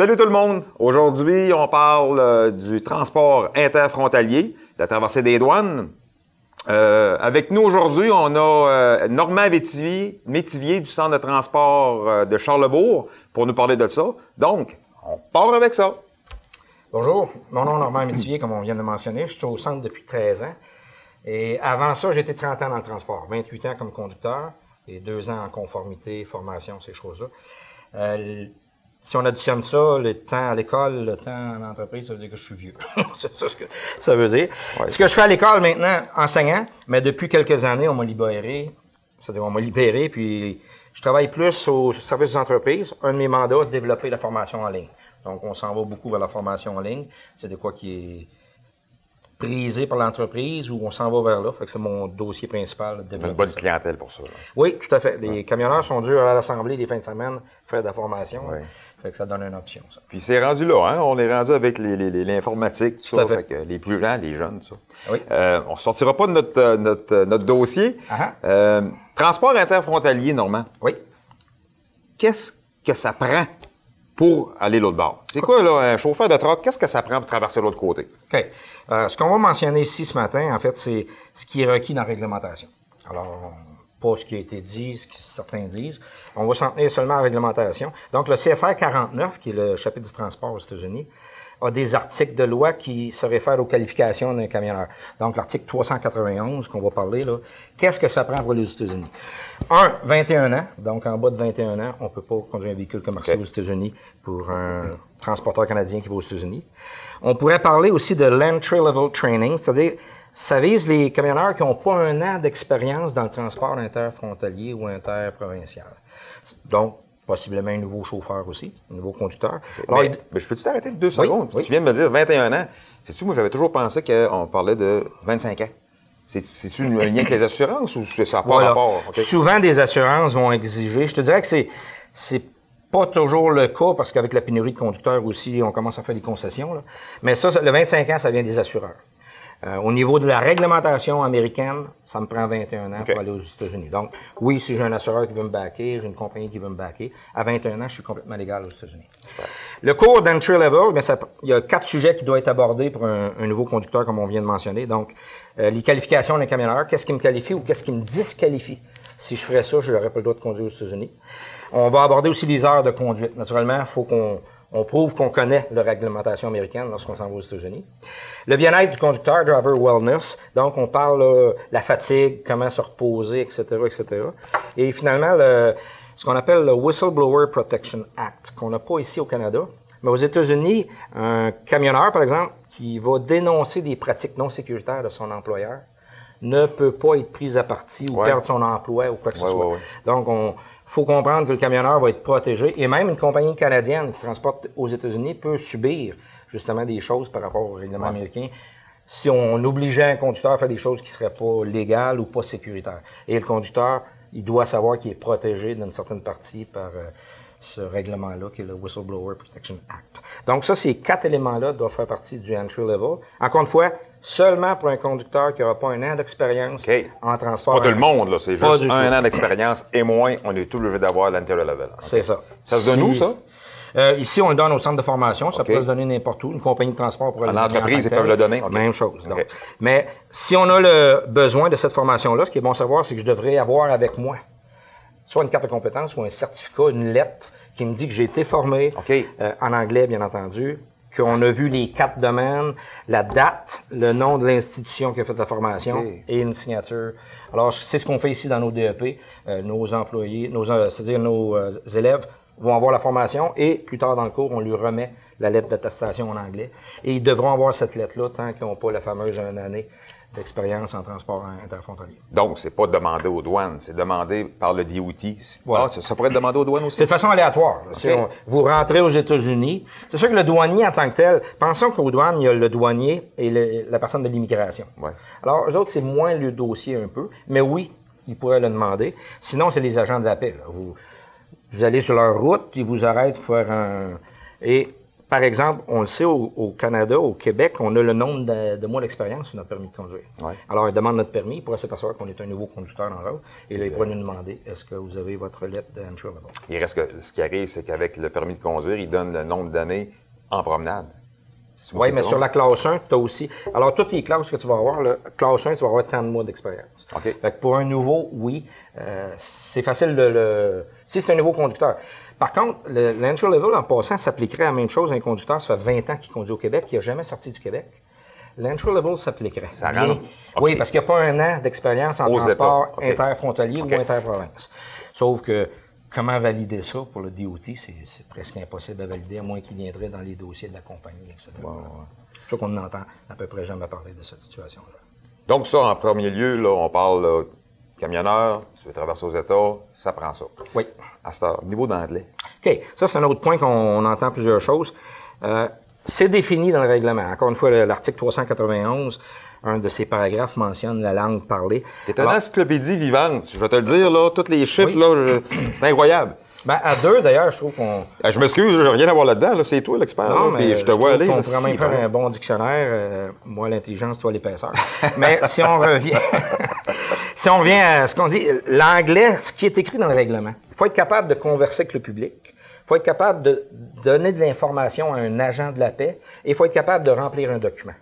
Salut tout le monde! Aujourd'hui, on parle euh, du transport interfrontalier, la traversée des douanes. Euh, avec nous aujourd'hui, on a euh, Normand Métivier, Métivier du Centre de transport euh, de Charlebourg pour nous parler de ça. Donc, on part avec ça. Bonjour, mon nom est Normand Métivier, comme on vient de mentionner. Je suis au centre depuis 13 ans. Et avant ça, été 30 ans dans le transport, 28 ans comme conducteur et 2 ans en conformité, formation, ces choses-là. Si on additionne ça, le temps à l'école, le temps en entreprise, ça veut dire que je suis vieux. c'est ça ce que ça veut dire. Ce que je fais à l'école maintenant, enseignant, mais depuis quelques années, on m'a libéré. C'est-à-dire, on m'a libéré, puis je travaille plus au service des entreprises. Un de mes mandats, développer la formation en ligne. Donc, on s'en va beaucoup vers la formation en ligne. C'est de quoi qui est prisé par l'entreprise ou on s'en va vers là. Fait que c'est mon dossier principal. de Une bonne clientèle pour ça. là. Oui, tout à fait. Les camionneurs sont durs à l'assemblée les fins de semaine, faire de la formation. Fait que ça donne une option, ça. Puis c'est rendu là, hein? On est rendu avec les- les- les- l'informatique, tout, Tout ça. fait. Fait que les plus gens, les jeunes, tout ça. Oui. Euh, on sortira pas de notre, euh, notre, euh, notre dossier. Euh, transport interfrontalier, Normand. Oui. qu'est-ce que ça prend pour aller l'autre bord? C'est quoi, là, un chauffeur de truck, qu'est-ce que ça prend pour traverser l'autre côté? OK. Euh, ce qu'on va mentionner ici ce matin, en fait, c'est ce qui est requis dans la réglementation. Alors, pas ce qui a été dit, ce que certains disent. On va s'en tenir seulement à la réglementation. Donc, le CFR 49, qui est le chapitre du transport aux États-Unis, a des articles de loi qui se réfèrent aux qualifications d'un camionneur. Donc, l'article 391 qu'on va parler, là, qu'est-ce que ça prend pour aux États-Unis? Un, 21 ans. Donc, en bas de 21 ans, on peut pas conduire un véhicule commercial aux États-Unis pour un transporteur canadien qui va aux États-Unis. On pourrait parler aussi de l'entry level training, c'est-à-dire ça vise les camionneurs qui n'ont pas un an d'expérience dans le transport interfrontalier ou interprovincial. Donc, possiblement un nouveau chauffeur aussi, un nouveau conducteur. Alors, mais, il- mais je peux-tu t'arrêter de deux secondes? oui. Tu viens de me dire 21 ans. C'est-tu, moi, j'avais toujours pensé qu'on parlait de 25 ans. C'est- C'est-tu un lien avec les assurances ou ça n'a pas Voilà. rapport? Souvent, des assurances vont exiger. Je te dirais que c'est c'est pas toujours le cas parce qu'avec la pénurie de conducteurs aussi, on commence à faire des concessions. là. Mais ça, ça- le 25 ans, ça vient des assureurs. Euh, au niveau de la réglementation américaine, ça me prend 21 ans pour aller aux États-Unis. Donc, oui, si j'ai un assureur qui veut me backer, j'ai une compagnie qui veut me backer, à 21 ans, je suis complètement légal aux États-Unis. Le cours d'entry level, ça, il y a quatre sujets qui doivent être abordés pour un, un nouveau conducteur, comme on vient de mentionner. Donc, euh, les qualifications d'un camionneur, qu'est-ce qui me qualifie ou qu'est-ce qui me disqualifie? Si je ferais ça, je n'aurais pas le droit de conduire aux États-Unis. On va aborder aussi les heures de conduite. Naturellement, il faut qu'on on prouve qu'on connaît la réglementation américaine lorsqu'on s'en va aux États-Unis. Le bien-être du conducteur, driver wellness. Donc, on parle là, la fatigue, comment se reposer, etc., etc. Et finalement, le, ce qu'on appelle le Whistleblower Protection Act, qu'on n'a pas ici au Canada. Mais aux États-Unis, un camionneur, par exemple, qui va dénoncer des pratiques non sécuritaires de son employeur, ne peut pas être pris à partie ou Ouais. perdre son emploi ou quoi que ce soit. ouais. Donc, on faut comprendre que le camionneur va être protégé et même une compagnie canadienne qui transporte aux États-Unis peut subir justement des choses par rapport au règlement américain si on obligeait un conducteur à faire des choses qui seraient pas légales ou pas sécuritaires. Et le conducteur, il doit savoir qu'il est protégé d'une certaine partie par euh, ce règlement-là, qui est le Whistleblower Protection Act. Donc ça, ces quatre éléments-là doivent faire partie du entry level. Encore une fois, seulement pour un conducteur qui n'aura pas un an d'expérience en transport. Pas tout le monde, là. C'est juste un an d'expérience et moins, on est tout obligé d'avoir l'intérieur level. C'est ça. Ça se donne où, ça? Euh, ici, on le donne au centre de formation. Ça peut se donner n'importe où. Une compagnie de transport pourrait le donner entreprise, tant que ils peuvent le donner? Même chose. donc. Mais si on a le besoin de cette formation-là, ce qui est bon à savoir, c'est que je devrais avoir avec moi soit une carte de compétence ou un certificat, une lettre qui me dit que j'ai été formé euh, en anglais, bien entendu, qu'on a vu les quatre domaines, la date, le nom de l'institution qui a fait la formation et une signature. Alors, c'est ce qu'on fait ici dans nos DEP. Euh, nos employés, nos, euh, c'est-à-dire nos euh, élèves vont avoir la formation et plus tard dans le cours, on lui remet la lettre d'attestation en anglais. Et ils devront avoir cette lettre-là tant qu'ils n'ont pas la fameuse une année d'expérience en transport interfrontalier. Donc, c'est pas demandé aux douanes, c'est demandé par le DOT. Voilà. Ah, ça, ça pourrait être demandé aux douanes aussi? C'est de façon aléatoire. là. Si on- vous rentrez aux États-Unis, c'est sûr que le douanier en tant que tel, pensons qu'aux douanes, il y a le douanier et le- la personne de l'immigration. Ouais. Alors, eux autres, c'est moins le dossier un peu, mais oui, ils pourraient le demander. Sinon, c'est les agents de la paix. là. Vous, vous allez sur leur route, ils vous arrêtent pour faire un... Et par exemple, on le sait au, Canada, au Québec, on a le nombre de, mois d'expérience sur notre permis de conduire. Alors, il demande notre permis, il pourrait s'apercevoir qu'on est un nouveau conducteur dans l'autre, et là, il pourrait nous demander est-ce que vous avez votre lettre d'entry Il reste que ce qui arrive, c'est qu'avec le permis de conduire, il donne le nombre d'années en promenade. Oui, mais sur la classe 1, tu as aussi. Alors, toutes les classes que tu vas avoir, la classe 1, tu vas avoir 30 mois d'expérience. OK. Fait que pour un nouveau, oui, euh, c'est facile de le. Si c'est un nouveau conducteur. Par contre, l'entry level, en passant, s'appliquerait à la même chose à un conducteur, ça fait 20 ans qu'il conduit au Québec, qui n'a jamais sorti du Québec. L'entry level s'appliquerait. Ça rend... Oui, parce qu'il n'y a pas un an d'expérience en transport interfrontalier ou interprovince. Sauf que comment valider ça pour le DOT, c'est presque impossible à valider, à moins qu'il viendrait dans les dossiers de la compagnie, etc. C'est ça qu'on n'entend à peu près jamais parler de cette situation-là. Donc ça, en premier lieu, là, on parle camionneur, tu veux traverser aux États, ça prend ça. Oui. À ce niveau d'anglais. OK. Ça, c'est un autre point qu'on entend plusieurs choses. Euh, c'est défini dans le règlement. Encore une fois, l'article 391, un de ces paragraphes mentionne la langue parlée. C'est une encyclopédie vivante. Je vais te le dire, là, tous les chiffres, là, c'est incroyable. Ben, à deux, d'ailleurs, je trouve qu'on. Ah, je m'excuse, j'ai rien à voir là-dedans. Là. C'est toi l'expert. Puis je te vois aller. On pourrait même faire un bon dictionnaire. Euh, moi, l'intelligence, toi, l'épaisseur. mais si on revient. si on revient à ce qu'on dit, l'anglais, ce qui est écrit dans le règlement, il faut être capable de converser avec le public. Il faut être capable de donner de l'information à un agent de la paix. Et il faut être capable de remplir un document.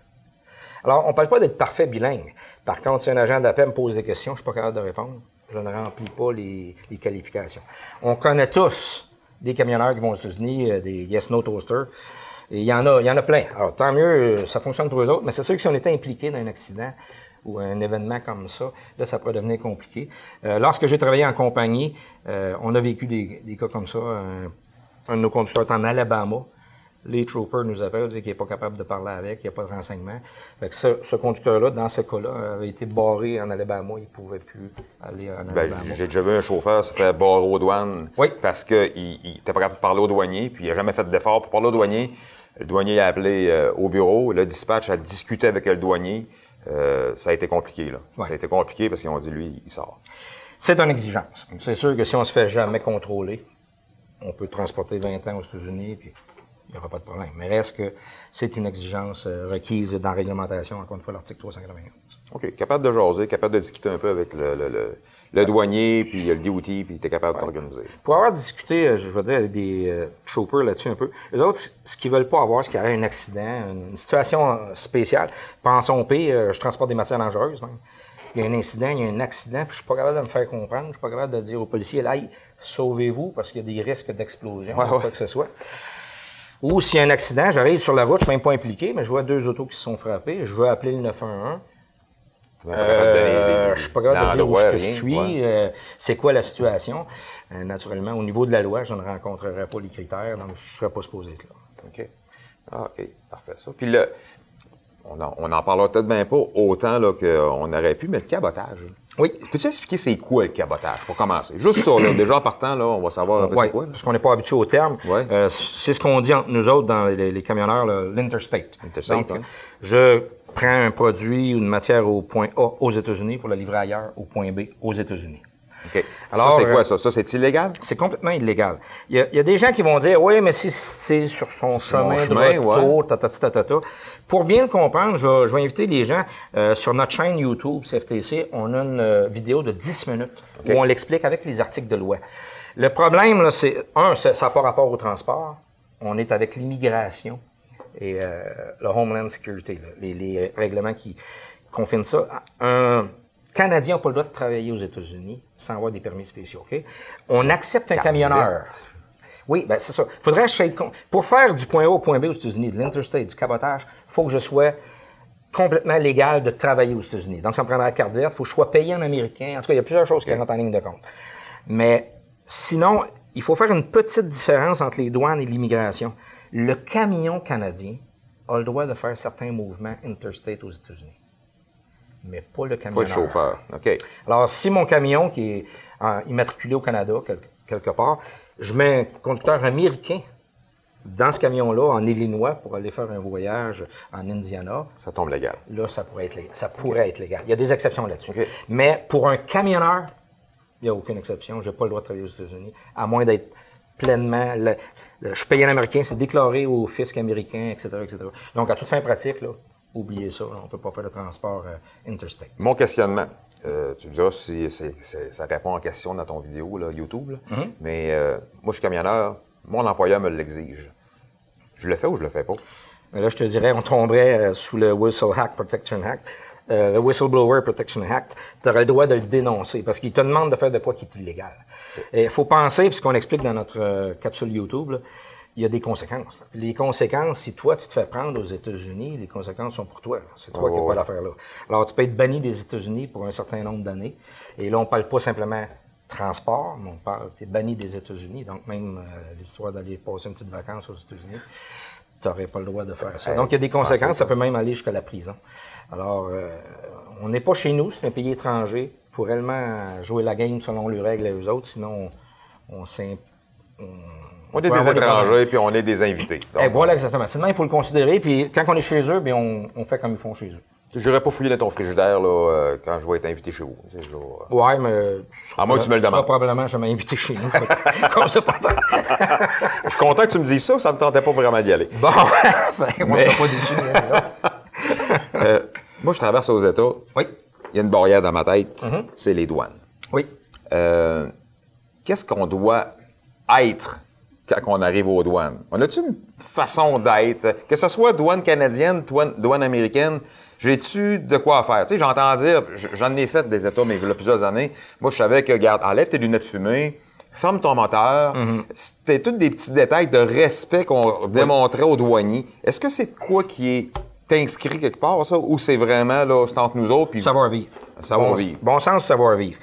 Alors, on ne parle pas d'être parfait bilingue. Par contre, si un agent de la paix me pose des questions, je ne suis pas capable de répondre je ne remplis pas les, qualifications. On connaît tous des camionneurs qui vont aux États-Unis, euh, des Yes No Toaster. il y en a, il y en a plein. Alors, tant mieux, ça fonctionne pour eux autres, mais c'est sûr que si on était impliqué dans un accident ou un événement comme ça, là, ça pourrait devenir compliqué. Euh, lorsque j'ai travaillé en compagnie, euh, on a vécu des, des cas comme ça. un de nos conducteurs est en Alabama les troopers nous appellent, disent qu'il n'est pas capable de parler avec, il n'y a pas de renseignements. ce, conducteur-là, dans ce cas-là, avait été barré en Alabama, il ne pouvait plus aller en ben, Alabama. J'ai déjà vu un chauffeur se faire barrer aux douanes oui. parce qu'il n'était pas capable de parler au douanier, puis il n'a jamais fait d'effort pour parler au douanier. Le douanier a appelé euh, au bureau, le dispatch a discuté avec le douanier. Euh, ça a été compliqué, là. Ça a été compliqué parce qu'ils ont dit, lui, il sort. C'est une exigence. C'est sûr que si on se fait jamais contrôler, on peut transporter 20 ans aux États-Unis, puis il n'y aura pas de problème. Mais reste que c'est une exigence euh, requise dans la réglementation, encore une fois, l'article 391. OK. Capable de jaser, capable de discuter un peu avec le, douanier, puis le DOT, puis tu es capable de t'organiser. Pour avoir discuté, euh, je veux dire, avec des euh, troopers là-dessus un peu, les autres, ce qu'ils veulent pas avoir, c'est qu'il y ait un accident, une situation spéciale. Pensons pire, je transporte des matières dangereuses. Il y a un incident, il y a un accident, puis je suis pas capable de me faire comprendre, je suis pas capable de dire aux policiers, là, sauvez-vous, parce qu'il y a des risques d'explosion, quoi que ce soit. Ou s'il y a un accident, j'arrive sur la route, je suis même pas impliqué, mais je vois deux autos qui se sont frappées, je veux appeler le 911. Euh, je suis pas capable de dire où je suis, euh, c'est quoi la situation. Euh, naturellement, au niveau de la loi, je ne rencontrerai pas les critères, donc je ne serais pas supposé être là. OK. Ah, OK, parfait ça. Puis le, on en, on en parlera peut-être bien pas autant qu'on aurait pu, mais le cabotage. Oui. Peux-tu expliquer c'est quoi le cabotage pour commencer? Juste ça, là. Déjà en partant, là, on va savoir un peu c'est quoi. Parce qu'on n'est pas habitué au terme. Euh, c'est ce qu'on dit entre nous autres dans les, camionneurs, l'interstate. Interstate, Donc, je prends un produit ou une matière au point A aux États-Unis pour le livrer ailleurs au point B aux États-Unis. Alors, ça, c'est quoi ça? Ça, c'est illégal? C'est complètement illégal. Il y, a, des gens qui vont dire, oui, mais si c'est sur son chemin, de retour, ta, Pour bien le comprendre, je vais, inviter les gens euh, sur notre chaîne YouTube CFTC. On a une euh, vidéo de 10 minutes où on l'explique avec les articles de loi. Le problème, là, c'est, un, ça n'a pas rapport au transport. On est avec l'immigration et euh, le Homeland Security, les, les, règlements qui confinent ça. Un, Canadiens n'ont pas le droit de travailler aux États-Unis sans avoir des permis spéciaux. On accepte un camionneur. Oui, ben c'est ça. Faudrait Pour faire du point A au point B aux États-Unis, de l'interstate, du cabotage, il faut que je sois complètement légal de travailler aux États-Unis. Donc, ça me prendra la carte verte. Il faut que je sois payé en américain. En tout cas, il y a plusieurs choses qui rentrent en ligne de compte. Mais sinon, il faut faire une petite différence entre les douanes et l'immigration. Le camion canadien a le droit de faire certains mouvements interstate aux États-Unis mais pas le camionneur. Pas le chauffeur, OK. Alors, si mon camion qui est immatriculé au Canada, quelque, part, je mets un conducteur américain dans ce camion-là, en Illinois, pour aller faire un voyage en Indiana. Ça tombe légal. Là, ça pourrait être légal. Ça pourrait être légal. Il y a des exceptions là-dessus. Mais pour un camionneur, il n'y a aucune exception. Je n'ai pas le droit de travailler aux États-Unis, à moins d'être pleinement. je suis payé en américain, c'est déclaré au fisc américain, etc., etc. Donc, à toute fin pratique, là, oubliez ça, on ne peut pas faire de transport euh, interstate. Mon questionnement, euh, tu me diras si ça répond en question dans ton vidéo, là, YouTube, mm-hmm. mais euh, moi, je suis camionneur, mon employeur me l'exige. Je le fais ou je le fais pas? Mais là, je te dirais, on tomberait sous le Whistle Hack Protection Act. le Whistleblower Protection Act, tu aurais le droit de le dénoncer parce qu'il te demande de faire de quoi qui est illégal. Il faut penser, puisqu'on explique dans notre capsule YouTube, il y a des conséquences. Les conséquences, si toi, tu te fais prendre aux États-Unis, les conséquences sont pour toi. C'est toi qui n'as pas l'affaire là. Alors, tu peux être banni des États-Unis pour un certain nombre d'années. Et là, on ne parle pas simplement transport, mais on parle, tu es banni des États-Unis. Donc, même euh, l'histoire d'aller passer une petite vacance aux États-Unis, tu n'aurais pas le droit de faire ça. Donc, il y a des conséquences. Ça peut même aller jusqu'à la prison. Alors, euh, on n'est pas chez nous, c'est un pays étranger. Faut réellement jouer la game selon les règles et les autres, sinon on, on on est des étrangers, puis on est des invités. Eh, voilà, exactement. Sinon, il faut le considérer. Puis quand on est chez eux, bien, on, fait comme ils font chez eux. Je n'aurais pas fouillé dans ton frigidaire là, euh, quand je vais être invité chez vous. Toujours, euh... Ouais, mais. À moins que tu me le demandes. probablement jamais invité chez nous. je suis content que tu me dises ça, ça ne me tentait pas vraiment d'y aller. Bon, ben, moi, je suis pas déçu. euh, moi, je traverse aux États. Oui. Il y a une barrière dans ma tête, mm-hmm. c'est les douanes. Oui. Euh, qu'est-ce qu'on doit être quand on arrive aux douanes? On a-tu une façon d'être? Que ce soit douane canadienne, douane, américaine, j'ai-tu de quoi faire? Tu sais, j'entends dire, j'en ai fait des États, mais il y a plusieurs années. Moi, je savais que, garde, enlève tes lunettes fumées, ferme ton moteur. Mm-hmm. C'était tous des petits détails de respect qu'on démontrait aux douaniers. Est-ce que c'est quoi qui est inscrit quelque part, ça, ou c'est vraiment, là, c'est entre nous autres? Puis... Savoir-vivre. Savoir-vivre. Bon, bon sens, savoir-vivre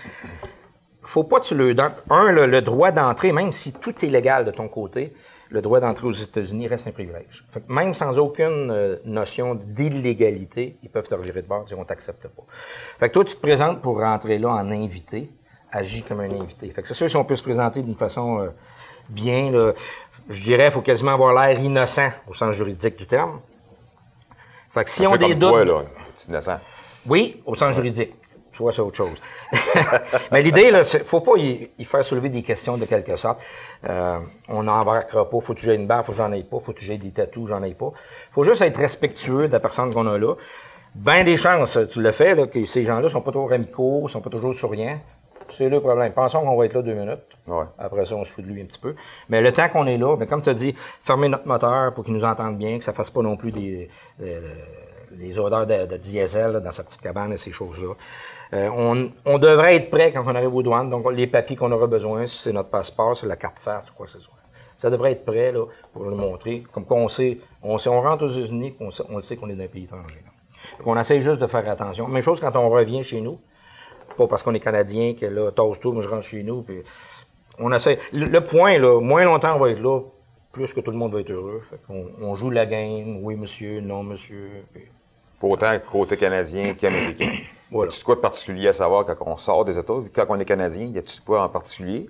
faut pas que tu le donnes. Un, le, droit d'entrée, même si tout est légal de ton côté, le droit d'entrée aux États-Unis reste un privilège. même sans aucune euh, notion d'illégalité, ils peuvent te revirer de bord et dire on t'accepte pas. Fait que toi, tu te présentes pour rentrer là en invité, agis comme un invité. Fait que c'est sûr, si on peut se présenter d'une façon euh, bien, je dirais, il faut quasiment avoir l'air innocent au sens juridique du terme. Fait que si on des doutes. là, innocent. Oui, au sens juridique. Tu vois, c'est autre chose. Mais l'idée, ne faut pas y, faire soulever des questions de quelque sorte. Euh, on n'embarquera pas. Faut que tu une barre, faut que j'en aille pas. Faut que des tatous, j'en ai pas. faut juste être respectueux de la personne qu'on a là. Ben des chances, tu le fais, là, que ces gens-là sont pas toujours amicaux, sont pas toujours souriants. C'est le problème. Pensons qu'on va être là deux minutes. Après ça, on se fout de lui un petit peu. Mais le temps qu'on est là, comme tu as dit, fermer notre moteur pour qu'il nous entende bien, que ça fasse pas non plus des, des, odeurs de, diesel dans sa petite cabane et ces choses-là. Euh, on, devrait être prêt quand on arrive aux douanes. Donc, les papiers qu'on aura besoin, c'est notre passeport, c'est la carte face, quoi que ce soit. Ça devrait être prêt pour le montrer. Comme qu'on sait, on sait, on rentre aux États-Unis, on, on, le sait qu'on est d'un pays étranger. On essaie juste de faire attention. Même chose quand on revient chez nous. Pas parce qu'on est Canadien que là, toast tout, moi je rentre chez nous. Puis on essaie. Le, point, là, moins longtemps on va être là, plus que tout le monde va être heureux. on, joue la game, oui monsieur, non monsieur. Pour autant côté canadien qu'américain. Voilà. Y a quoi de particulier à savoir quand on sort des États? Quand on est Canadien, y a-tu quoi en particulier?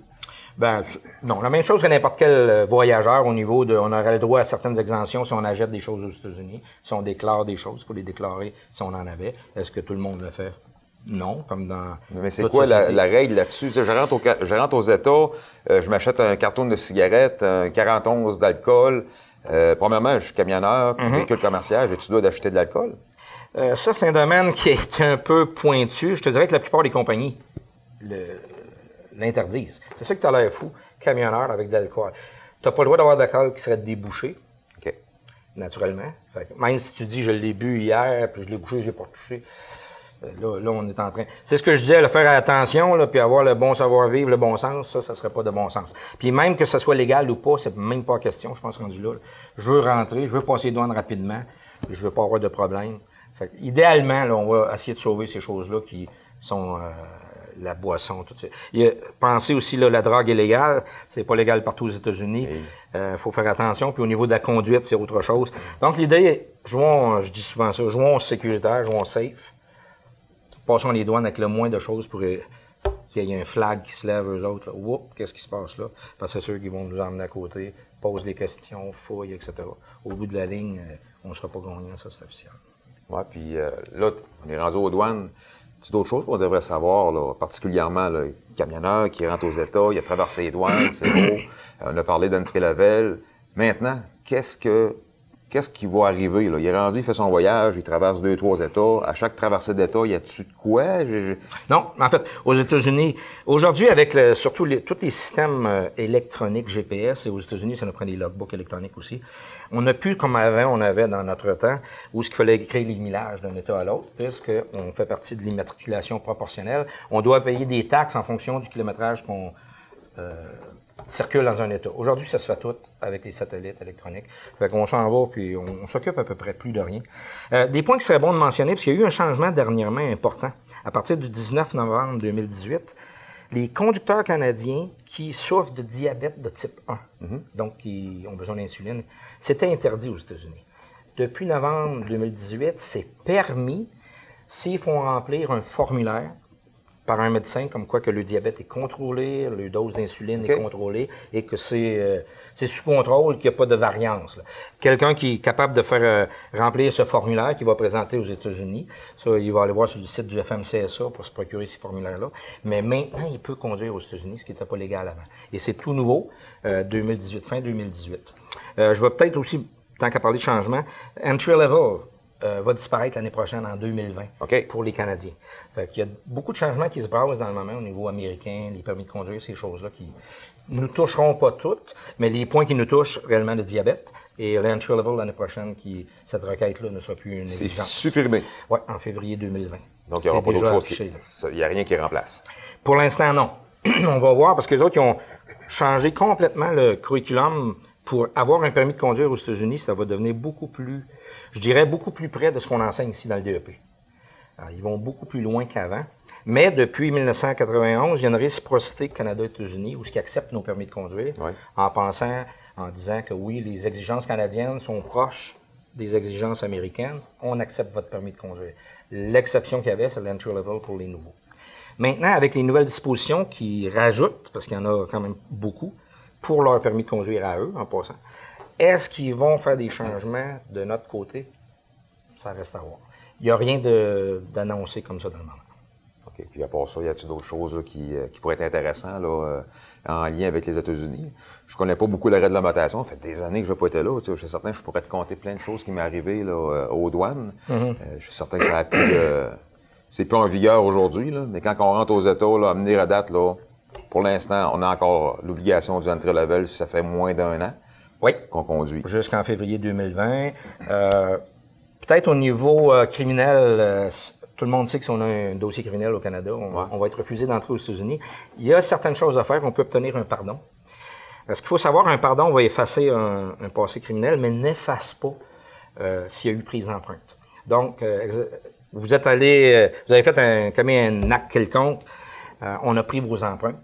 Ben, non, la même chose que n'importe quel euh, voyageur au niveau de, on aurait le droit à certaines exemptions si on achète des choses aux États-Unis, si on déclare des choses, pour les déclarer si on en avait. Est-ce que tout le monde le fait? Non, comme dans. Mais c'est quoi la, règle là-dessus? Je rentre, au, je rentre aux États, euh, je m'achète un carton de cigarettes, un 41 d'alcool. Euh, premièrement, je suis camionneur, mm-hmm. véhicule commercial, et tu dois d'acheter de l'alcool? Euh, ça, c'est un domaine qui est un peu pointu. Je te dirais que la plupart des compagnies l'interdisent. C'est ça que tu as l'air fou, camionneur avec de l'alcool. Tu n'as pas le droit d'avoir d'alcool qui serait débouché. Naturellement. même si tu dis je l'ai bu hier, puis je l'ai bouché, je l'ai pas touché. Euh, là, là, on est en train. C'est ce que je disais, le faire attention, là, puis avoir le bon savoir-vivre, le bon sens, ça, ça serait pas de bon sens. Puis même que ce soit légal ou pas, c'est même pas question, je pense, rendu là. Je veux rentrer, je veux passer les douanes rapidement, je veux pas avoir de problème idéalement, on va essayer de sauver ces choses-là qui sont euh, la boisson, tout ça. Il pensez aussi, là, la drogue est légale. C'est pas légal partout aux États-Unis. Il euh, faut faire attention. Puis au niveau de la conduite, c'est autre chose. Donc l'idée, jouons, je dis souvent ça, jouons sécuritaire, jouons safe. Passons les douanes avec le moins de choses pour qu'il y ait un flag qui se lève, eux autres. Oups, qu'est-ce qui se passe là? Parce que c'est ceux qui vont nous emmener à côté, posent des questions, fouillent, etc. Au bout de la ligne, euh, on ne sera pas gagnant, ça c'est officiel. Oui, puis euh, là, on est rendu aux douanes. C'est d'autres choses qu'on devrait savoir, là, particulièrement le camionneur qui rentre aux États, il a traversé les douanes, c'est beau. Euh, on a parlé d'entrée level. Maintenant, qu'est-ce que qu'est-ce qui va arriver? Là? Il est rendu, il fait son voyage, il traverse deux, trois États. À chaque traversée d'État, il y a-tu de quoi? Non, en fait, aux États-Unis, aujourd'hui, avec surtout tous les systèmes euh, électroniques GPS, et aux États-Unis, ça nous prend des logbooks électroniques aussi, on n'a plus comme avant, on avait dans notre temps, où ce qu'il fallait créer les millages d'un État à l'autre, puisqu'on fait partie de l'immatriculation proportionnelle. On doit payer des taxes en fonction du kilométrage qu'on euh, circule dans un État. Aujourd'hui, ça se fait tout avec les satellites électroniques. Fait qu'on s'en va, puis on, s'occupe à peu près plus de rien. Euh, des points qui seraient bons de mentionner, parce qu'il y a eu un changement dernièrement important. À partir du 19 novembre 2018, les conducteurs canadiens qui souffrent de diabète de type 1, donc qui ont besoin d'insuline, c'était interdit aux États-Unis. Depuis novembre 2018, c'est permis s'ils font remplir un formulaire par un médecin comme quoi que le diabète est contrôlé, le dose d'insuline est contrôlée et que c'est euh, sous contrôle, qu'il n'y a pas de variance. Quelqu'un qui est capable de faire euh, remplir ce formulaire qu'il va présenter aux États-Unis, ça, il va aller voir sur le site du FMCSA pour se procurer ces formulaires-là. Mais maintenant, il peut conduire aux États-Unis, ce qui n'était pas légal avant. Et c'est tout nouveau, euh, 2018, fin 2018. Euh, je vais peut-être aussi, tant qu'à parler de changement, entry level euh, va disparaître l'année prochaine en 2020 OK. pour les Canadiens. Fait qu'il y a beaucoup de changements qui se brassent dans le moment au niveau américain, les permis de conduire, ces choses-là qui nous toucheront pas toutes, mais les points qui nous touchent réellement le diabète et l'entry level l'année prochaine, qui cette requête-là ne sera plus une C'est exigence. supprimé. Oui, en février 2020. Donc, il n'y aura C'est pas d'autre chose. affiché, qui- Il n'y a rien qui remplace. Pour l'instant, non. On va voir parce que les autres, ils ont changé complètement le curriculum pour avoir un permis de conduire aux États-Unis. Ça va devenir beaucoup plus, je dirais, beaucoup plus près de ce qu'on enseigne ici dans le DEP. Alors, ils vont beaucoup plus loin qu'avant. Mais depuis 1991, il y a une réciprocité Canada-États-Unis où ce qui accepte nos permis de conduire Oui. en pensant, en disant que oui, les exigences canadiennes sont proches des exigences américaines, on accepte votre permis de conduire. L'exception qu'il y avait, c'est l'entry level pour les nouveaux. Maintenant, avec les nouvelles dispositions qui rajoutent, parce qu'il y en a quand même beaucoup, pour leur permis de conduire à eux, en passant, est-ce qu'ils vont faire des changements de notre côté? Ça reste à voir. Il n'y a rien d'annoncé comme ça dans le moment. OK. Puis à part ça, y a-t-il d'autres choses là, qui, euh, qui pourraient être intéressantes là, euh, en lien avec les États-Unis? Je connais pas beaucoup la réglementation. Ça fait des années que je n'ai pas été là. Je suis certain que je pourrais te compter plein de choses qui m'est arrivé là, euh, aux douanes. Euh, je suis certain que ça a pu... euh, c'est plus en vigueur aujourd'hui, mais quand on rentre aux États, là, à venir à date, là, pour l'instant, on a encore l'obligation du entry level si ça fait moins d'un an Oui. qu'on conduit. jusqu'en février 2020. Euh, Peut-être au niveau euh, criminel, euh, tout le monde sait que si on a un dossier criminel au Canada, on, Ouais. on va être refusé d'entrer aux États-Unis. Il y a certaines choses à faire. On peut obtenir un pardon. Parce qu'il faut savoir, un pardon va effacer un, un passé criminel, mais n'efface pas s'il y a eu prise d'empreinte. Donc, vous êtes allé, vous avez fait un, commis un acte quelconque, on a pris vos empreintes.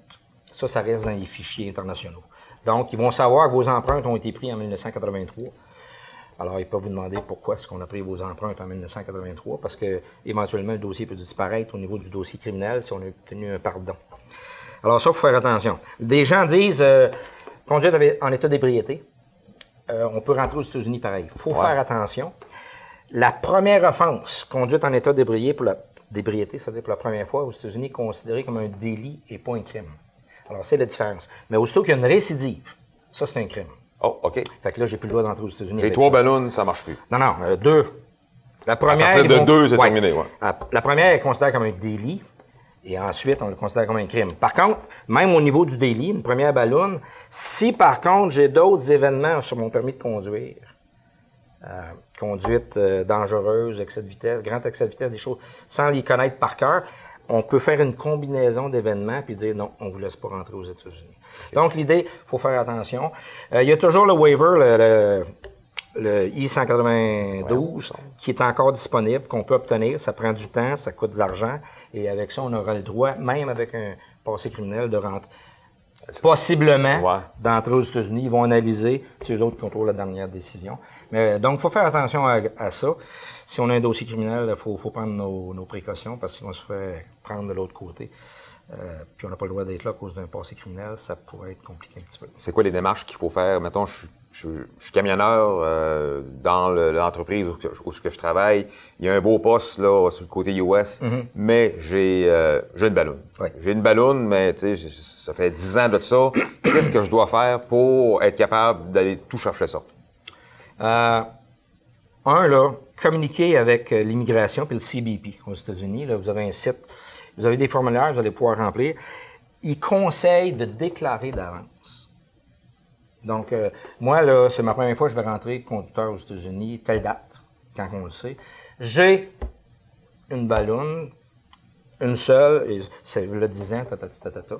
Ça, ça reste dans les fichiers internationaux. Donc, ils vont savoir que vos empreintes ont été prises en 1983. Alors, ils peuvent vous demander pourquoi est-ce qu'on a pris vos empreintes en 1983, parce que éventuellement le dossier peut disparaître au niveau du dossier criminel si on a obtenu un pardon. Alors ça, il faut faire attention. Des gens disent euh, conduite en état d'ébriété, euh, on peut rentrer aux États-Unis pareil. Il faut Ouais. faire attention. La première offense, conduite en état d'ébriété, pour la- d'ébriété, c'est-à-dire pour la première fois aux États-Unis, est considérée comme un délit et pas un crime. Alors, c'est la différence. Mais aussitôt qu'il y a une récidive, ça, c'est un crime. Oh, OK. Fait que là, j'ai plus le droit d'entrer aux États-Unis. J'ai trois ballons, ça marche plus. Non, non, euh, deux. La première. partir ils de vont- deux, c'est terminé, ouais. La, la première est considérée comme un délit. Et ensuite, on le considère comme un crime. Par contre, même au niveau du délit, une première ballonne, si par contre j'ai d'autres événements sur mon permis de conduire, euh, conduite euh, dangereuse, excès de vitesse, grand excès de vitesse, des choses, sans les connaître par cœur, on peut faire une combinaison d'événements puis dire non, on ne vous laisse pas rentrer aux États-Unis. Donc, l'idée, il faut faire attention. Euh, il y a toujours le waiver, le, le- le I-192, qui est encore disponible, qu'on peut obtenir. Ça prend du temps, ça coûte de l'argent. Et avec ça, on aura le droit, même avec un passé criminel, de rentrer. Possiblement, Ouais. d'entrer aux États-Unis. Ils vont analyser si eux autres contrôlent la dernière décision. Mais, donc, il faut faire attention à, à ça. Si on a un dossier criminel, il faut, faut prendre nos, nos précautions parce qu'on se fait prendre de l'autre côté. Euh, puis on n'a pas le droit d'être là à cause d'un passé criminel, ça pourrait être compliqué un petit peu. C'est quoi les démarches qu'il faut faire? Mettons, je, suis- je, je suis camionneur euh, dans le- l'entreprise où, je travaille. Il y a un beau poste là, sur le côté US, mais j'ai euh, une ballonne. Ouais. J'ai une ballonne, mais ça fait 10 ans de ça. Qu'est-ce que je dois faire pour être capable d'aller tout chercher ça? Euh, un, là, communiquer avec euh, l'immigration puis le CBP aux États-Unis. Là, vous avez un site, vous avez des formulaires, vous allez pouvoir remplir. Ils conseillent de déclarer d'avance. Donc, euh, moi, là, c'est ma première fois que je vais rentrer conducteur aux États-Unis, telle date, quand on le sait. J'ai une ballonne, une seule, et c'est le 10 ans, tatati, tatata.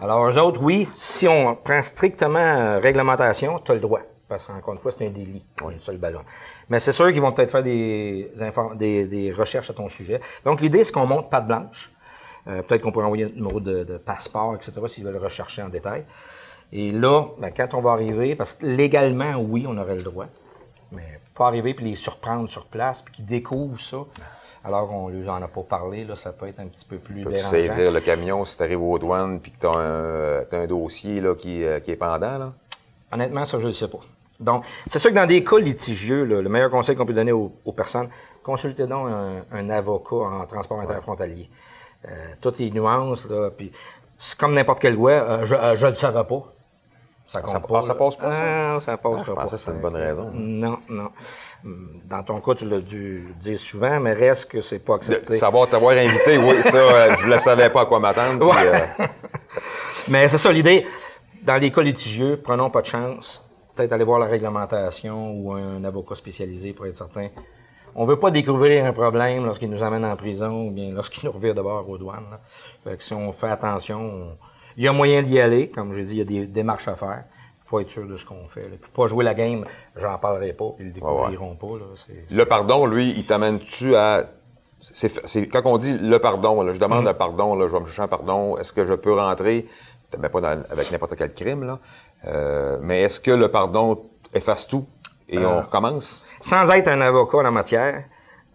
Alors, eux autres, oui, si on prend strictement euh, réglementation, tu as le droit. Parce qu'encore une fois, c'est un délit, une seule ballon. Mais c'est sûr qu'ils vont peut-être faire des, des, des recherches à ton sujet. Donc, l'idée, c'est qu'on monte patte blanche. Euh, peut-être qu'on pourrait envoyer un numéro de, de passeport, etc., s'ils veulent rechercher en détail. Et là, ben, quand on va arriver, parce que légalement, oui, on aurait le droit, mais pas arriver puis les surprendre sur place, puis qu'ils découvrent ça, alors qu'on lui en a pas parlé, là, ça peut être un petit peu plus Tu dérangeant. saisir le camion si tu arrives aux douanes puis que tu as, un, t'as un dossier là, qui, euh, qui est pendant. Là? Honnêtement, ça, je ne sais pas. Donc, c'est sûr que dans des cas litigieux, là, le meilleur conseil qu'on peut donner aux, aux personnes, consultez donc un, un avocat en transport interfrontalier. Euh, toutes les nuances, là, puis c'est comme n'importe quelle loi, euh, je ne le savais pas. Ça compte ça- pas. ah, ça passe pas, ça? Ah, ça passe Ah, je pas. pensais que c'était une bonne raison. Non, non. Dans ton cas, tu l'as dû dire souvent, mais reste que c'est pas De accepté. savoir t'avoir invité, oui, ça, euh, je ne savais pas à quoi m'attendre. Ouais. euh, Mais c'est ça l'idée. Dans les cas litigieux, prenons pas de chance. Peut-être aller voir la réglementation ou un avocat spécialisé pour être certain. On veut pas découvrir un problème lorsqu'il nous amène en prison ou bien lorsqu'il nous revient de bord aux douanes. là. Fait que si on fait attention, on- il y a moyen d'y aller. Comme je dis, il y a des démarches à faire. Il faut être sûr de ce qu'on fait. Puis pas jouer la game, j'en parlerai pas, puis ils le découvriront pas. Là. Le pardon, lui, il t'amène-tu à. C'est, quand on dit le pardon, là, je demande Mm-hmm. un pardon, là, je vais me chercher un pardon, est-ce que je peux rentrer, mais pas dans- avec n'importe quel crime, là, euh, mais est-ce que le pardon efface tout et Euh, on recommence? Sans être un avocat en la matière,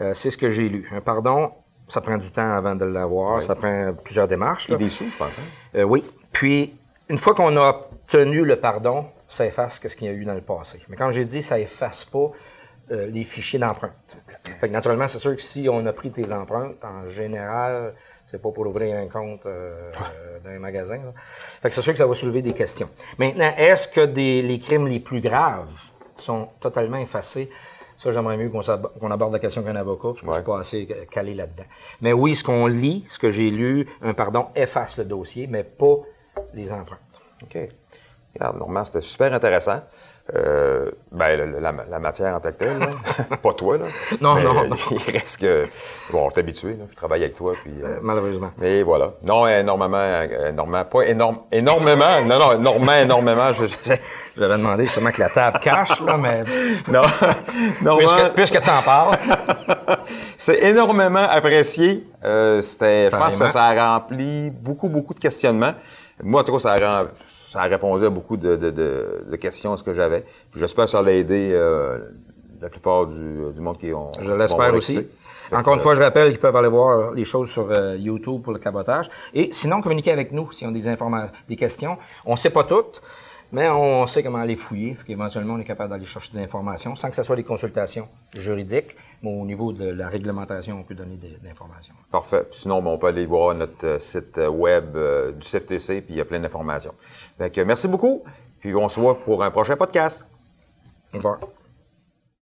euh, c'est ce que j'ai lu. Un pardon, ça prend du temps avant de l'avoir, ça prend plusieurs démarches. Et des sous, je pense. hein? Euh, oui. Puis, une fois qu'on a obtenu le pardon, ça efface ce qu'il y a eu dans le passé. Mais quand j'ai dit ça efface pas euh, les fichiers d'empreintes. Fait que naturellement, c'est sûr que si on a pris tes empreintes, en général, c'est pas pour ouvrir un compte euh, euh, dans un magasin. là. Fait que c'est sûr que ça va soulever des questions. Maintenant, est-ce que des, les crimes les plus graves sont totalement effacés? Ça, j'aimerais mieux qu'on aborde la question qu'un avocat, parce que je suis pas assez calé là-dedans. Mais oui, ce qu'on lit, ce que j'ai lu, un pardon efface le dossier, mais pas les empreintes. OK. Regarde, Normand, c'était super intéressant. Euh, ben, la, la matière en tant que telle, là. pas toi, là. Non, Mais, non, euh, non. Il reste que. Bon, je suis habitué, là. Je travaille avec toi, puis. euh, Malheureusement. Mais voilà. Non, énormément, euh, énormément. Pas énorme, énormément. Non, non, énormément, énormément. Je, J'avais demandé justement que la table cache, là, mais non, puisque, puisque tu en parles, c'est énormément apprécié. Euh, c'était, je pense que ça a rempli beaucoup, beaucoup de questionnements. Moi, en tout cas, ça a, rem- ça a répondu à beaucoup de, de, de, de questions ce que j'avais. J'espère que ça a aidé euh, la plupart du, du monde qui ont. je l'espère aussi. Encore une fois, je rappelle qu'ils peuvent aller voir les choses sur euh, YouTube pour le cabotage. Et sinon, communiquer avec nous s'ils ont des informations, des questions. On ne sait pas toutes, mais on sait comment les fouiller. Fait qu'éventuellement, on est capable d'aller chercher des informations sans que ce soit des consultations juridiques, mais au niveau de la réglementation, on peut donner des, des informations. Parfait. Puis Sinon, ben, on peut aller voir notre euh, site euh, web euh, du CFTC, puis il y a plein d'informations. Merci beaucoup, puis on se voit pour un prochain podcast. Au revoir.